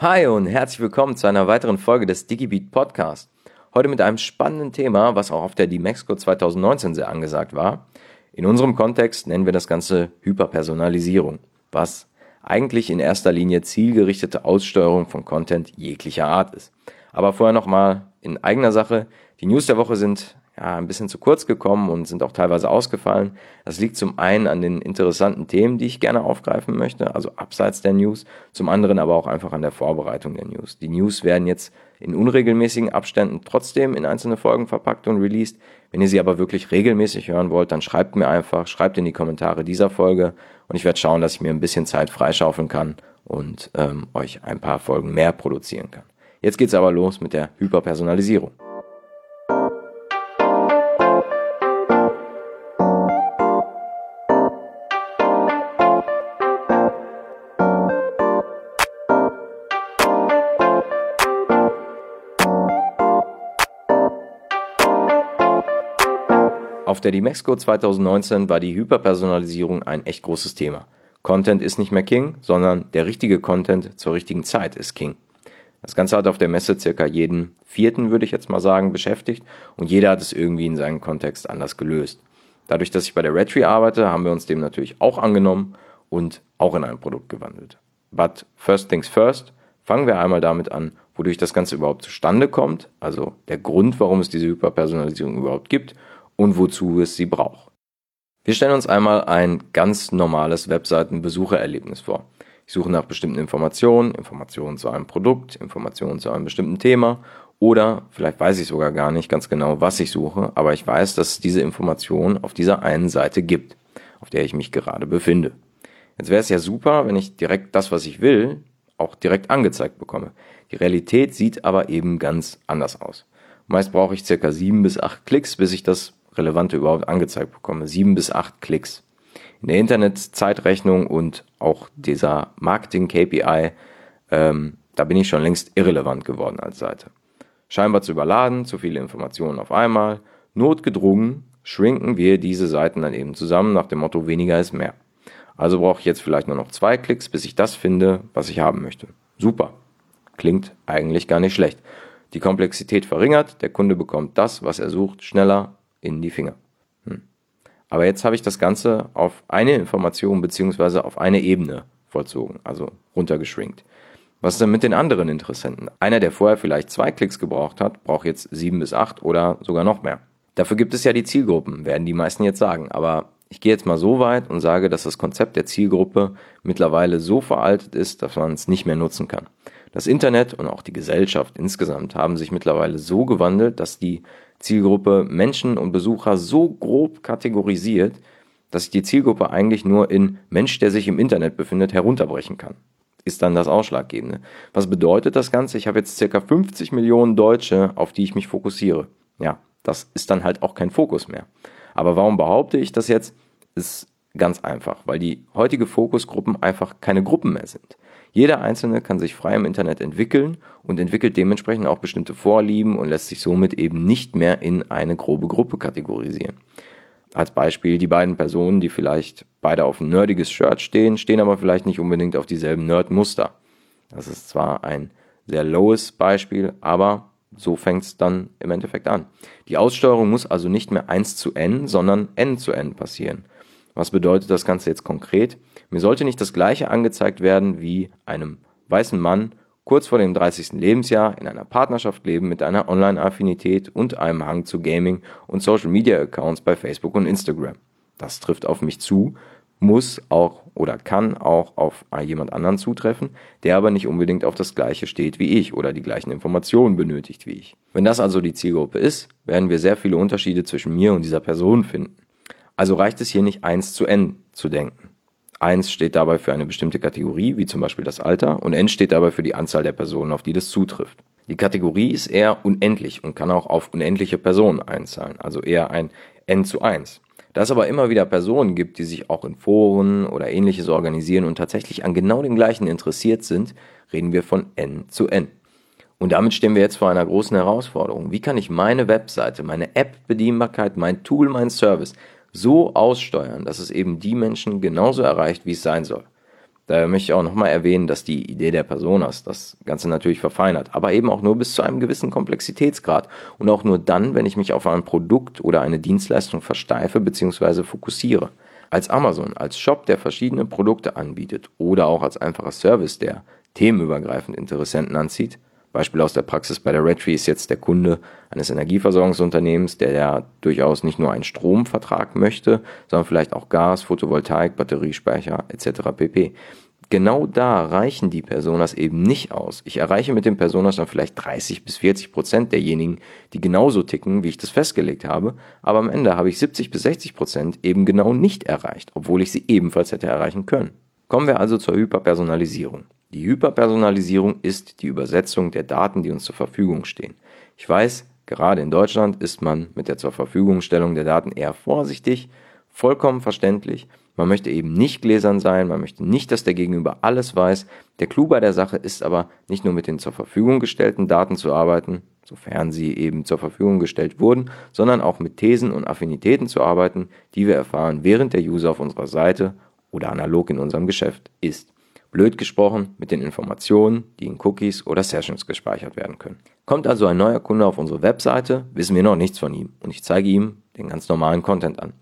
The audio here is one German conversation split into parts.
Hi und herzlich willkommen zu einer weiteren Folge des DigiBeat Podcast. Heute mit einem spannenden Thema, was auch auf der D-Mexco 2019 sehr angesagt war. In unserem Kontext nennen wir das Ganze Hyperpersonalisierung, was eigentlich in erster Linie zielgerichtete Aussteuerung von Content jeglicher Art ist. Aber vorher nochmal in eigener Sache. Die News der Woche sind ja, ein bisschen zu kurz gekommen und sind auch teilweise ausgefallen. Das liegt zum einen an den interessanten Themen, die ich gerne aufgreifen möchte, also abseits der News, zum anderen aber auch einfach an der Vorbereitung der News. Die News werden jetzt in unregelmäßigen Abständen trotzdem in einzelne Folgen verpackt und released. Wenn ihr sie aber wirklich regelmäßig hören wollt, dann schreibt mir einfach, schreibt in die Kommentare dieser Folge und ich werde schauen, dass ich mir ein bisschen Zeit freischaufeln kann und ähm, euch ein paar Folgen mehr produzieren kann. Jetzt geht's aber los mit der Hyperpersonalisierung. Auf der Dimexco 2019 war die Hyperpersonalisierung ein echt großes Thema. Content ist nicht mehr King, sondern der richtige Content zur richtigen Zeit ist King. Das Ganze hat auf der Messe circa jeden vierten, würde ich jetzt mal sagen, beschäftigt und jeder hat es irgendwie in seinem Kontext anders gelöst. Dadurch, dass ich bei der Redtree arbeite, haben wir uns dem natürlich auch angenommen und auch in ein Produkt gewandelt. But first things first, fangen wir einmal damit an, wodurch das Ganze überhaupt zustande kommt, also der Grund, warum es diese Hyperpersonalisierung überhaupt gibt und wozu es sie braucht. Wir stellen uns einmal ein ganz normales Webseitenbesuchererlebnis vor. Ich suche nach bestimmten Informationen, Informationen zu einem Produkt, Informationen zu einem bestimmten Thema oder vielleicht weiß ich sogar gar nicht ganz genau, was ich suche, aber ich weiß, dass es diese Information auf dieser einen Seite gibt, auf der ich mich gerade befinde. Jetzt wäre es ja super, wenn ich direkt das, was ich will, auch direkt angezeigt bekomme. Die Realität sieht aber eben ganz anders aus. Meist brauche ich circa sieben bis acht Klicks, bis ich das Relevante überhaupt angezeigt bekomme. Sieben bis acht Klicks. In der Internetzeitrechnung und auch dieser Marketing-KPI, ähm, da bin ich schon längst irrelevant geworden als Seite. Scheinbar zu überladen, zu viele Informationen auf einmal, notgedrungen schrinken wir diese Seiten dann eben zusammen nach dem Motto weniger ist mehr. Also brauche ich jetzt vielleicht nur noch zwei Klicks, bis ich das finde, was ich haben möchte. Super. Klingt eigentlich gar nicht schlecht. Die Komplexität verringert, der Kunde bekommt das, was er sucht, schneller in die Finger. Hm. Aber jetzt habe ich das Ganze auf eine Information beziehungsweise auf eine Ebene vollzogen, also runtergeschrinkt. Was ist denn mit den anderen Interessenten? Einer, der vorher vielleicht zwei Klicks gebraucht hat, braucht jetzt sieben bis acht oder sogar noch mehr. Dafür gibt es ja die Zielgruppen, werden die meisten jetzt sagen. Aber ich gehe jetzt mal so weit und sage, dass das Konzept der Zielgruppe mittlerweile so veraltet ist, dass man es nicht mehr nutzen kann. Das Internet und auch die Gesellschaft insgesamt haben sich mittlerweile so gewandelt, dass die Zielgruppe Menschen und Besucher so grob kategorisiert, dass ich die Zielgruppe eigentlich nur in Mensch, der sich im Internet befindet, herunterbrechen kann. Ist dann das Ausschlaggebende. Was bedeutet das Ganze? Ich habe jetzt circa 50 Millionen Deutsche, auf die ich mich fokussiere. Ja, das ist dann halt auch kein Fokus mehr. Aber warum behaupte ich das jetzt? Ist ganz einfach, weil die heutige Fokusgruppen einfach keine Gruppen mehr sind. Jeder Einzelne kann sich frei im Internet entwickeln und entwickelt dementsprechend auch bestimmte Vorlieben und lässt sich somit eben nicht mehr in eine grobe Gruppe kategorisieren. Als Beispiel die beiden Personen, die vielleicht beide auf ein nerdiges Shirt stehen, stehen aber vielleicht nicht unbedingt auf dieselben Nerd-Muster. Das ist zwar ein sehr lowes Beispiel, aber so fängt es dann im Endeffekt an. Die Aussteuerung muss also nicht mehr 1 zu n, sondern n zu n passieren. Was bedeutet das Ganze jetzt konkret? Mir sollte nicht das gleiche angezeigt werden wie einem weißen Mann kurz vor dem 30. Lebensjahr in einer Partnerschaft leben mit einer Online-Affinität und einem Hang zu Gaming und Social-Media-Accounts bei Facebook und Instagram. Das trifft auf mich zu, muss auch oder kann auch auf jemand anderen zutreffen, der aber nicht unbedingt auf das gleiche steht wie ich oder die gleichen Informationen benötigt wie ich. Wenn das also die Zielgruppe ist, werden wir sehr viele Unterschiede zwischen mir und dieser Person finden. Also reicht es hier nicht 1 zu n zu denken. 1 steht dabei für eine bestimmte Kategorie, wie zum Beispiel das Alter, und n steht dabei für die Anzahl der Personen, auf die das zutrifft. Die Kategorie ist eher unendlich und kann auch auf unendliche Personen einzahlen, also eher ein n zu 1. Da es aber immer wieder Personen gibt, die sich auch in Foren oder ähnliches organisieren und tatsächlich an genau dem gleichen interessiert sind, reden wir von n zu n. Und damit stehen wir jetzt vor einer großen Herausforderung. Wie kann ich meine Webseite, meine App-Bedienbarkeit, mein Tool, mein Service so aussteuern, dass es eben die Menschen genauso erreicht, wie es sein soll. Daher möchte ich auch nochmal erwähnen, dass die Idee der Personas das Ganze natürlich verfeinert, aber eben auch nur bis zu einem gewissen Komplexitätsgrad und auch nur dann, wenn ich mich auf ein Produkt oder eine Dienstleistung versteife bzw. fokussiere. Als Amazon, als Shop, der verschiedene Produkte anbietet oder auch als einfacher Service, der themenübergreifend Interessenten anzieht, Beispiel aus der Praxis bei der Redtree ist jetzt der Kunde eines Energieversorgungsunternehmens, der ja durchaus nicht nur einen Stromvertrag möchte, sondern vielleicht auch Gas, Photovoltaik, Batteriespeicher etc. pp. Genau da reichen die Personas eben nicht aus. Ich erreiche mit den Personas dann vielleicht 30 bis 40 Prozent derjenigen, die genauso ticken, wie ich das festgelegt habe, aber am Ende habe ich 70 bis 60 Prozent eben genau nicht erreicht, obwohl ich sie ebenfalls hätte erreichen können. Kommen wir also zur Hyperpersonalisierung. Die Hyperpersonalisierung ist die Übersetzung der Daten, die uns zur Verfügung stehen. Ich weiß, gerade in Deutschland ist man mit der zur Verfügungstellung der Daten eher vorsichtig, vollkommen verständlich. Man möchte eben nicht gläsern sein, man möchte nicht, dass der Gegenüber alles weiß. Der Clou bei der Sache ist aber nicht nur mit den zur Verfügung gestellten Daten zu arbeiten, sofern sie eben zur Verfügung gestellt wurden, sondern auch mit Thesen und Affinitäten zu arbeiten, die wir erfahren, während der User auf unserer Seite oder analog in unserem Geschäft ist. Blöd gesprochen mit den Informationen, die in Cookies oder Sessions gespeichert werden können. Kommt also ein neuer Kunde auf unsere Webseite, wissen wir noch nichts von ihm und ich zeige ihm den ganz normalen Content an.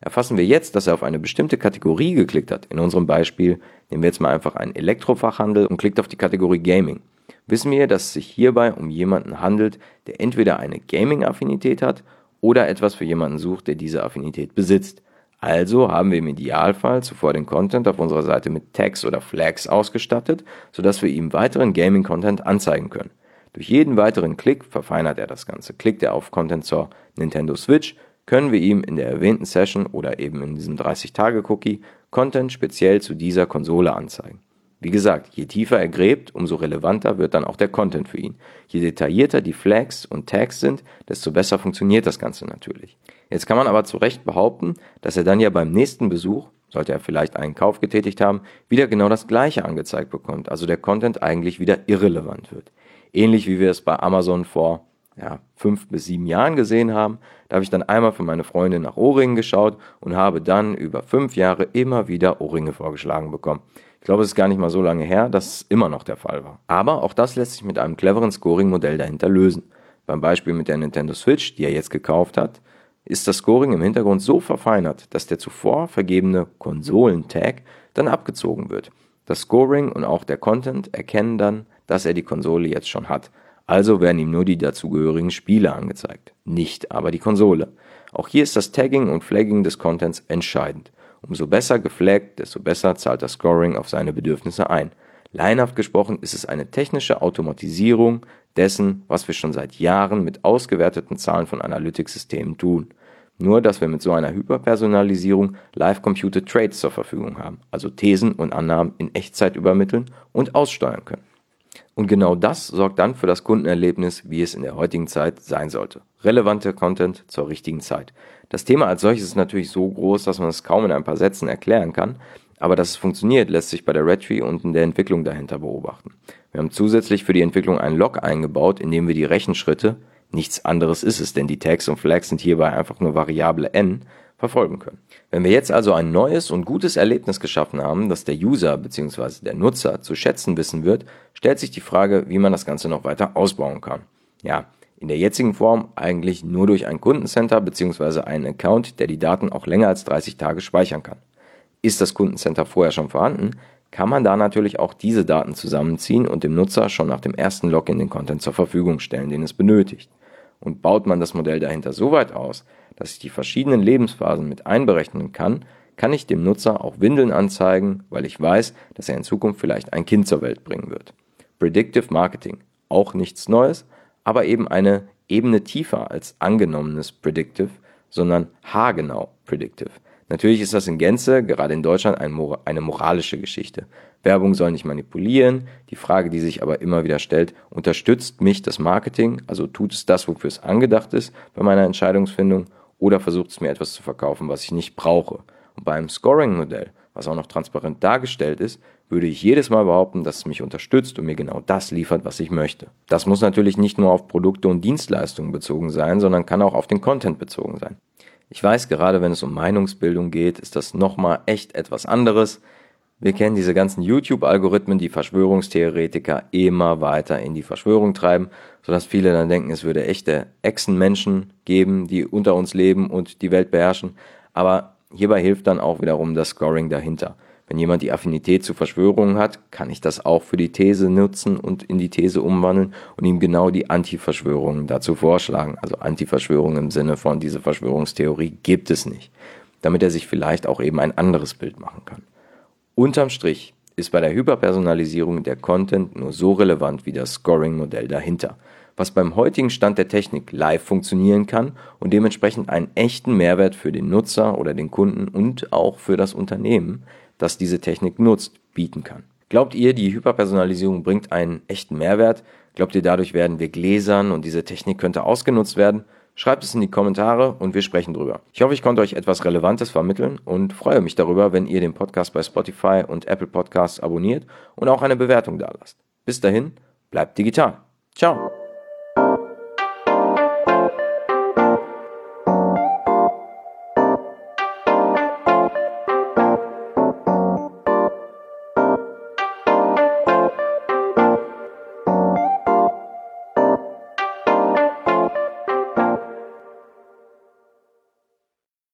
Erfassen wir jetzt, dass er auf eine bestimmte Kategorie geklickt hat, in unserem Beispiel nehmen wir jetzt mal einfach einen Elektrofachhandel und klickt auf die Kategorie Gaming. Wissen wir, dass es sich hierbei um jemanden handelt, der entweder eine Gaming-Affinität hat oder etwas für jemanden sucht, der diese Affinität besitzt. Also haben wir im Idealfall zuvor den Content auf unserer Seite mit Tags oder Flags ausgestattet, sodass wir ihm weiteren Gaming-Content anzeigen können. Durch jeden weiteren Klick verfeinert er das Ganze. Klickt er auf Content zur Nintendo Switch, können wir ihm in der erwähnten Session oder eben in diesem 30-Tage-Cookie Content speziell zu dieser Konsole anzeigen. Wie gesagt, je tiefer er gräbt, umso relevanter wird dann auch der Content für ihn. Je detaillierter die Flags und Tags sind, desto besser funktioniert das Ganze natürlich. Jetzt kann man aber zu Recht behaupten, dass er dann ja beim nächsten Besuch, sollte er vielleicht einen Kauf getätigt haben, wieder genau das gleiche angezeigt bekommt, also der Content eigentlich wieder irrelevant wird. Ähnlich wie wir es bei Amazon vor ja, fünf bis sieben Jahren gesehen haben. Da habe ich dann einmal für meine Freundin nach Ohrringen geschaut und habe dann über fünf Jahre immer wieder Ohrringe vorgeschlagen bekommen. Ich glaube, es ist gar nicht mal so lange her, dass es immer noch der Fall war. Aber auch das lässt sich mit einem cleveren Scoring-Modell dahinter lösen. Beim Beispiel mit der Nintendo Switch, die er jetzt gekauft hat, ist das Scoring im Hintergrund so verfeinert, dass der zuvor vergebene Konsolen-Tag dann abgezogen wird. Das Scoring und auch der Content erkennen dann, dass er die Konsole jetzt schon hat. Also werden ihm nur die dazugehörigen Spiele angezeigt, nicht aber die Konsole. Auch hier ist das Tagging und Flagging des Contents entscheidend. Umso besser geflaggt, desto besser zahlt das Scoring auf seine Bedürfnisse ein. Leinhaft gesprochen ist es eine technische Automatisierung dessen, was wir schon seit Jahren mit ausgewerteten Zahlen von Analytics-Systemen tun. Nur, dass wir mit so einer Hyperpersonalisierung Live-Computed Trades zur Verfügung haben, also Thesen und Annahmen in Echtzeit übermitteln und aussteuern können. Und genau das sorgt dann für das Kundenerlebnis, wie es in der heutigen Zeit sein sollte. Relevante Content zur richtigen Zeit. Das Thema als solches ist natürlich so groß, dass man es kaum in ein paar Sätzen erklären kann, aber dass es funktioniert, lässt sich bei der Redtree und in der Entwicklung dahinter beobachten. Wir haben zusätzlich für die Entwicklung einen Log eingebaut, in dem wir die Rechenschritte, nichts anderes ist es, denn die Tags und Flags sind hierbei einfach nur Variable n, verfolgen können. Wenn wir jetzt also ein neues und gutes Erlebnis geschaffen haben, das der User bzw. der Nutzer zu schätzen wissen wird, stellt sich die Frage, wie man das Ganze noch weiter ausbauen kann. Ja, in der jetzigen Form eigentlich nur durch ein Kundencenter bzw. einen Account, der die Daten auch länger als 30 Tage speichern kann. Ist das Kundencenter vorher schon vorhanden, kann man da natürlich auch diese Daten zusammenziehen und dem Nutzer schon nach dem ersten Login den Content zur Verfügung stellen, den es benötigt. Und baut man das Modell dahinter so weit aus, dass ich die verschiedenen Lebensphasen mit einberechnen kann, kann ich dem Nutzer auch Windeln anzeigen, weil ich weiß, dass er in Zukunft vielleicht ein Kind zur Welt bringen wird. Predictive Marketing, auch nichts Neues, aber eben eine Ebene tiefer als angenommenes Predictive, sondern haargenau Predictive. Natürlich ist das in Gänze, gerade in Deutschland, eine moralische Geschichte. Werbung soll nicht manipulieren. Die Frage, die sich aber immer wieder stellt, unterstützt mich das Marketing? Also tut es das, wofür es angedacht ist bei meiner Entscheidungsfindung? Oder versucht es mir etwas zu verkaufen, was ich nicht brauche? Und beim Scoring-Modell, was auch noch transparent dargestellt ist, würde ich jedes Mal behaupten, dass es mich unterstützt und mir genau das liefert, was ich möchte. Das muss natürlich nicht nur auf Produkte und Dienstleistungen bezogen sein, sondern kann auch auf den Content bezogen sein. Ich weiß, gerade wenn es um Meinungsbildung geht, ist das nochmal echt etwas anderes. Wir kennen diese ganzen YouTube-Algorithmen, die Verschwörungstheoretiker immer weiter in die Verschwörung treiben, sodass viele dann denken, es würde echte Echsenmenschen geben, die unter uns leben und die Welt beherrschen. Aber hierbei hilft dann auch wiederum das Scoring dahinter. Wenn jemand die Affinität zu Verschwörungen hat, kann ich das auch für die These nutzen und in die These umwandeln und ihm genau die Antiverschwörungen dazu vorschlagen. Also Antiverschwörungen im Sinne von, diese Verschwörungstheorie gibt es nicht. Damit er sich vielleicht auch eben ein anderes Bild machen kann. Unterm Strich ist bei der Hyperpersonalisierung der Content nur so relevant wie das Scoring-Modell dahinter, was beim heutigen Stand der Technik live funktionieren kann und dementsprechend einen echten Mehrwert für den Nutzer oder den Kunden und auch für das Unternehmen, das diese Technik nutzt, bieten kann. Glaubt ihr, die Hyperpersonalisierung bringt einen echten Mehrwert? Glaubt ihr, dadurch werden wir gläsern und diese Technik könnte ausgenutzt werden? Schreibt es in die Kommentare und wir sprechen drüber. Ich hoffe, ich konnte euch etwas Relevantes vermitteln und freue mich darüber, wenn ihr den Podcast bei Spotify und Apple Podcasts abonniert und auch eine Bewertung dalasst. Bis dahin, bleibt digital. Ciao.